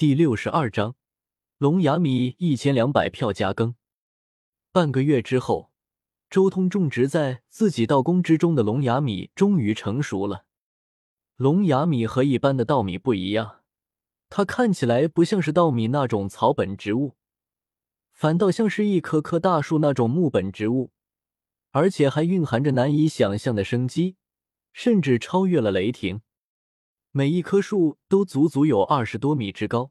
第六十二章龙牙米一千两百票加更。半个月之后，周通种植在自己稻宫之中的龙牙米终于成熟了。龙牙米和一般的稻米不一样，它看起来不像是稻米那种草本植物，反倒像是一棵棵大树那种木本植物，而且还蕴含着难以想象的生机，甚至超越了雷霆。每一棵树都足足有二十多米之高，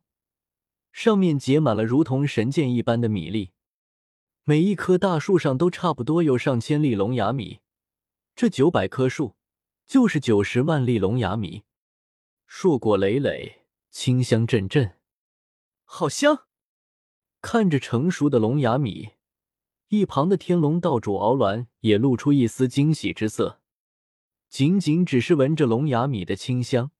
上面结满了如同神剑一般的米粒。每一棵大树上都差不多有上千粒龙牙米，这九百棵树就是九十万粒龙牙米，硕果累累，清香阵阵，好香！看着成熟的龙牙米，一旁的天龙道主敖鸾也露出一丝惊喜之色。仅仅只是闻着龙牙米的清香。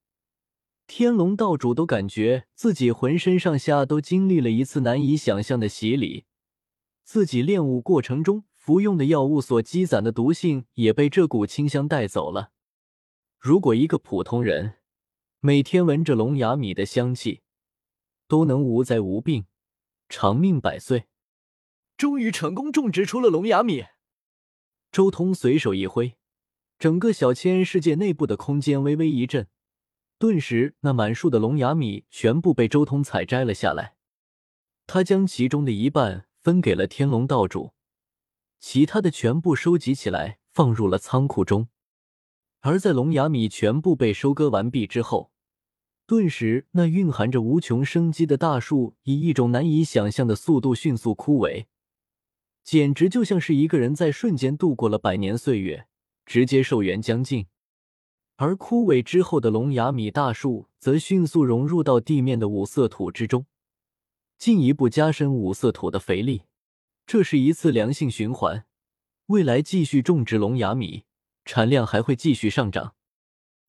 天龙道主都感觉自己浑身上下都经历了一次难以想象的洗礼，自己练武过程中服用的药物所积攒的毒性也被这股清香带走了。如果一个普通人每天闻着龙牙米的香气，都能无灾无病、长命百岁。终于成功种植出了龙牙米。周通随手一挥，整个小千世界内部的空间微微一震。顿时，那满树的龙牙米全部被周通采摘了下来。他将其中的一半分给了天龙道主，其他的全部收集起来放入了仓库中。而在龙牙米全部被收割完毕之后，顿时那蕴含着无穷生机的大树以一种难以想象的速度迅速枯萎，简直就像是一个人在瞬间度过了百年岁月，直接寿元将近。而枯萎之后的龙牙米大树则迅速融入到地面的五色土之中，进一步加深五色土的肥力。这是一次良性循环，未来继续种植龙牙米，产量还会继续上涨。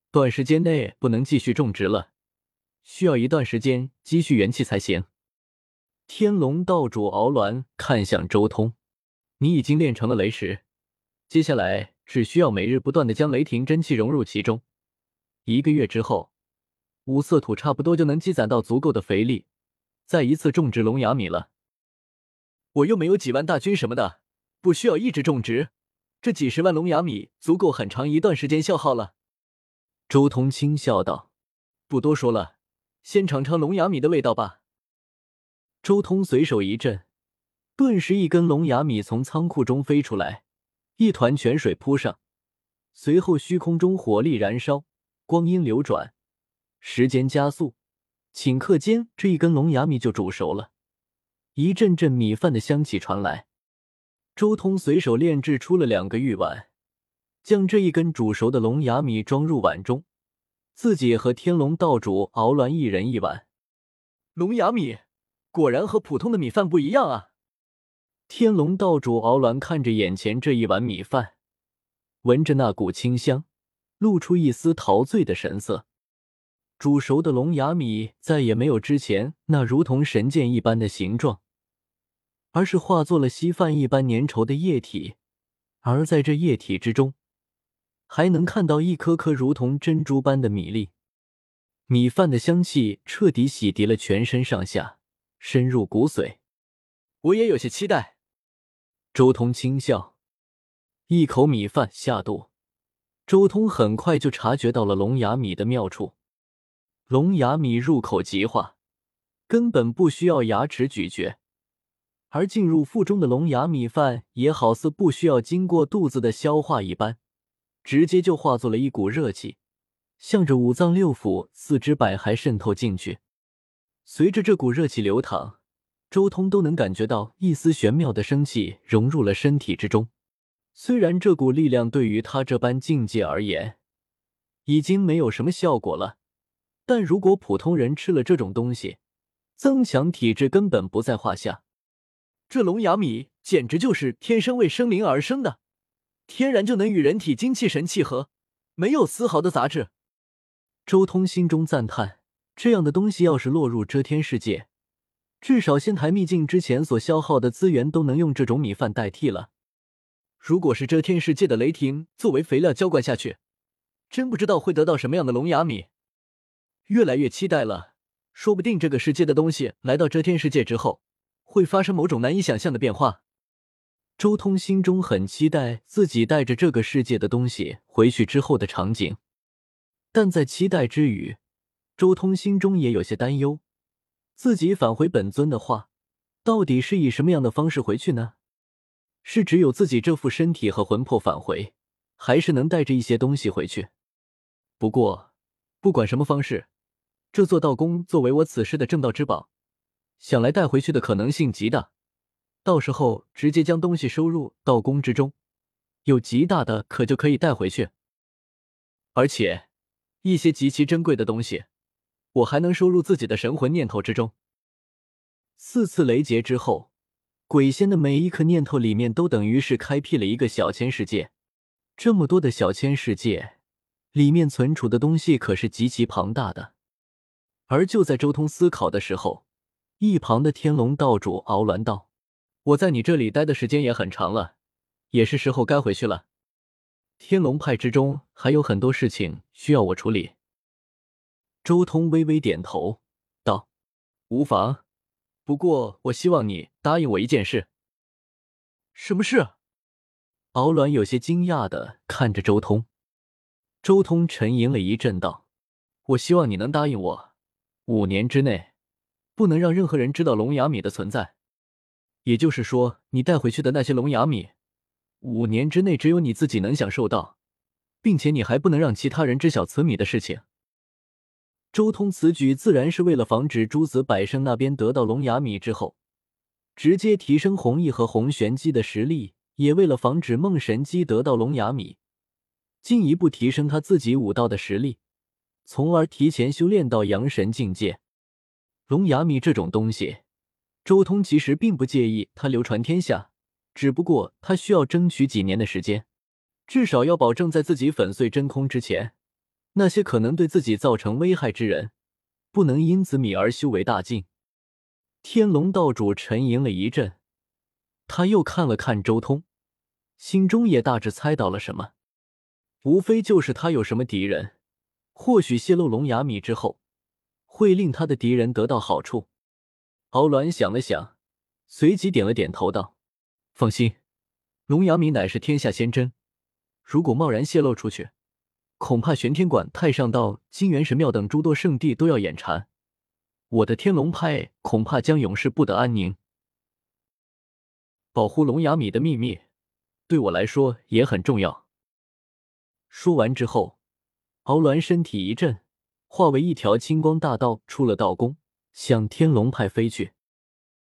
短时间内不能继续种植了，需要一段时间积蓄元气才行。天龙道主敖鸾看向周通：“你已经练成了雷石，接下来……”只需要每日不断的将雷霆真气融入其中，一个月之后，五色土差不多就能积攒到足够的肥力，再一次种植龙牙米了。我又没有几万大军什么的，不需要一直种植，这几十万龙牙米足够很长一段时间消耗了。周通轻笑道：“不多说了，先尝尝龙牙米的味道吧。”周通随手一震，顿时一根龙牙米从仓库中飞出来。一团泉水扑上，随后虚空中火力燃烧，光阴流转，时间加速，顷刻间这一根龙牙米就煮熟了。一阵阵米饭的香气传来，周通随手炼制出了两个玉碗，将这一根煮熟的龙牙米装入碗中，自己和天龙道主敖鸾一人一碗。龙牙米果然和普通的米饭不一样啊！天龙道主敖鸾看着眼前这一碗米饭，闻着那股清香，露出一丝陶醉的神色。煮熟的龙牙米再也没有之前那如同神剑一般的形状，而是化作了稀饭一般粘稠的液体。而在这液体之中，还能看到一颗颗如同珍珠般的米粒。米饭的香气彻底洗涤了全身上下，深入骨髓。我也有些期待。周通轻笑，一口米饭下肚，周通很快就察觉到了龙牙米的妙处。龙牙米入口即化，根本不需要牙齿咀嚼，而进入腹中的龙牙米饭也好似不需要经过肚子的消化一般，直接就化作了一股热气，向着五脏六腑、四肢百骸渗透进去。随着这股热气流淌。周通都能感觉到一丝玄妙的生气融入了身体之中。虽然这股力量对于他这般境界而言已经没有什么效果了，但如果普通人吃了这种东西，增强体质根本不在话下。这龙牙米简直就是天生为生灵而生的，天然就能与人体精气神契合，没有丝毫的杂质。周通心中赞叹：这样的东西要是落入遮天世界。至少仙台秘境之前所消耗的资源都能用这种米饭代替了。如果是遮天世界的雷霆作为肥料浇灌下去，真不知道会得到什么样的龙牙米。越来越期待了，说不定这个世界的东西来到遮天世界之后，会发生某种难以想象的变化。周通心中很期待自己带着这个世界的东西回去之后的场景，但在期待之余，周通心中也有些担忧：自己返回本尊的话，到底是以什么样的方式回去呢？是只有自己这副身体和魂魄返回，还是能带着一些东西回去？不过，不管什么方式，这座道宫作为我此时的正道之宝，想来带回去的可能性极大。到时候直接将东西收入道宫之中，有极大的可就可以带回去。而且，一些极其珍贵的东西，我还能收入自己的神魂念头之中。四次雷劫之后。鬼仙的每一颗念头里面，都等于是开辟了一个小千世界。这么多的小千世界里面存储的东西，可是极其庞大的。而就在周通思考的时候，一旁的天龙道主敖鸾道：“我在你这里待的时间也很长了，也是时候该回去了。天龙派之中还有很多事情需要我处理。”周通微微点头道：“无妨。”不过，我希望你答应我一件事。什么事？敖鸾有些惊讶的看着周通。周通沉吟了一阵，道：“我希望你能答应我，五年之内不能让任何人知道龙牙米的存在。也就是说，你带回去的那些龙牙米，五年之内只有你自己能享受到，并且你还不能让其他人知晓此米的事情。”周通此举自然是为了防止诸子百生那边得到龙牙米之后，直接提升红毅和红玄机的实力，也为了防止梦神机得到龙牙米，进一步提升他自己武道的实力，从而提前修炼到阳神境界。龙牙米这种东西，周通其实并不介意它流传天下，只不过他需要争取几年的时间，至少要保证在自己粉碎真空之前。那些可能对自己造成危害之人，不能因此米而修为大进。天龙道主沉吟了一阵，他又看了看周通，心中也大致猜到了什么，无非就是他有什么敌人，或许泄露龙牙米之后，会令他的敌人得到好处。敖鸾想了想，随即点了点头，道：“放心，龙牙米乃是天下仙珍，如果贸然泄露出去。”恐怕玄天馆、太上道、金元神庙等诸多圣地都要眼馋，我的天龙派恐怕将永世不得安宁。保护龙牙米的秘密，对我来说也很重要。说完之后，敖鸾身体一震，化为一条青光大道，出了道宫，向天龙派飞去。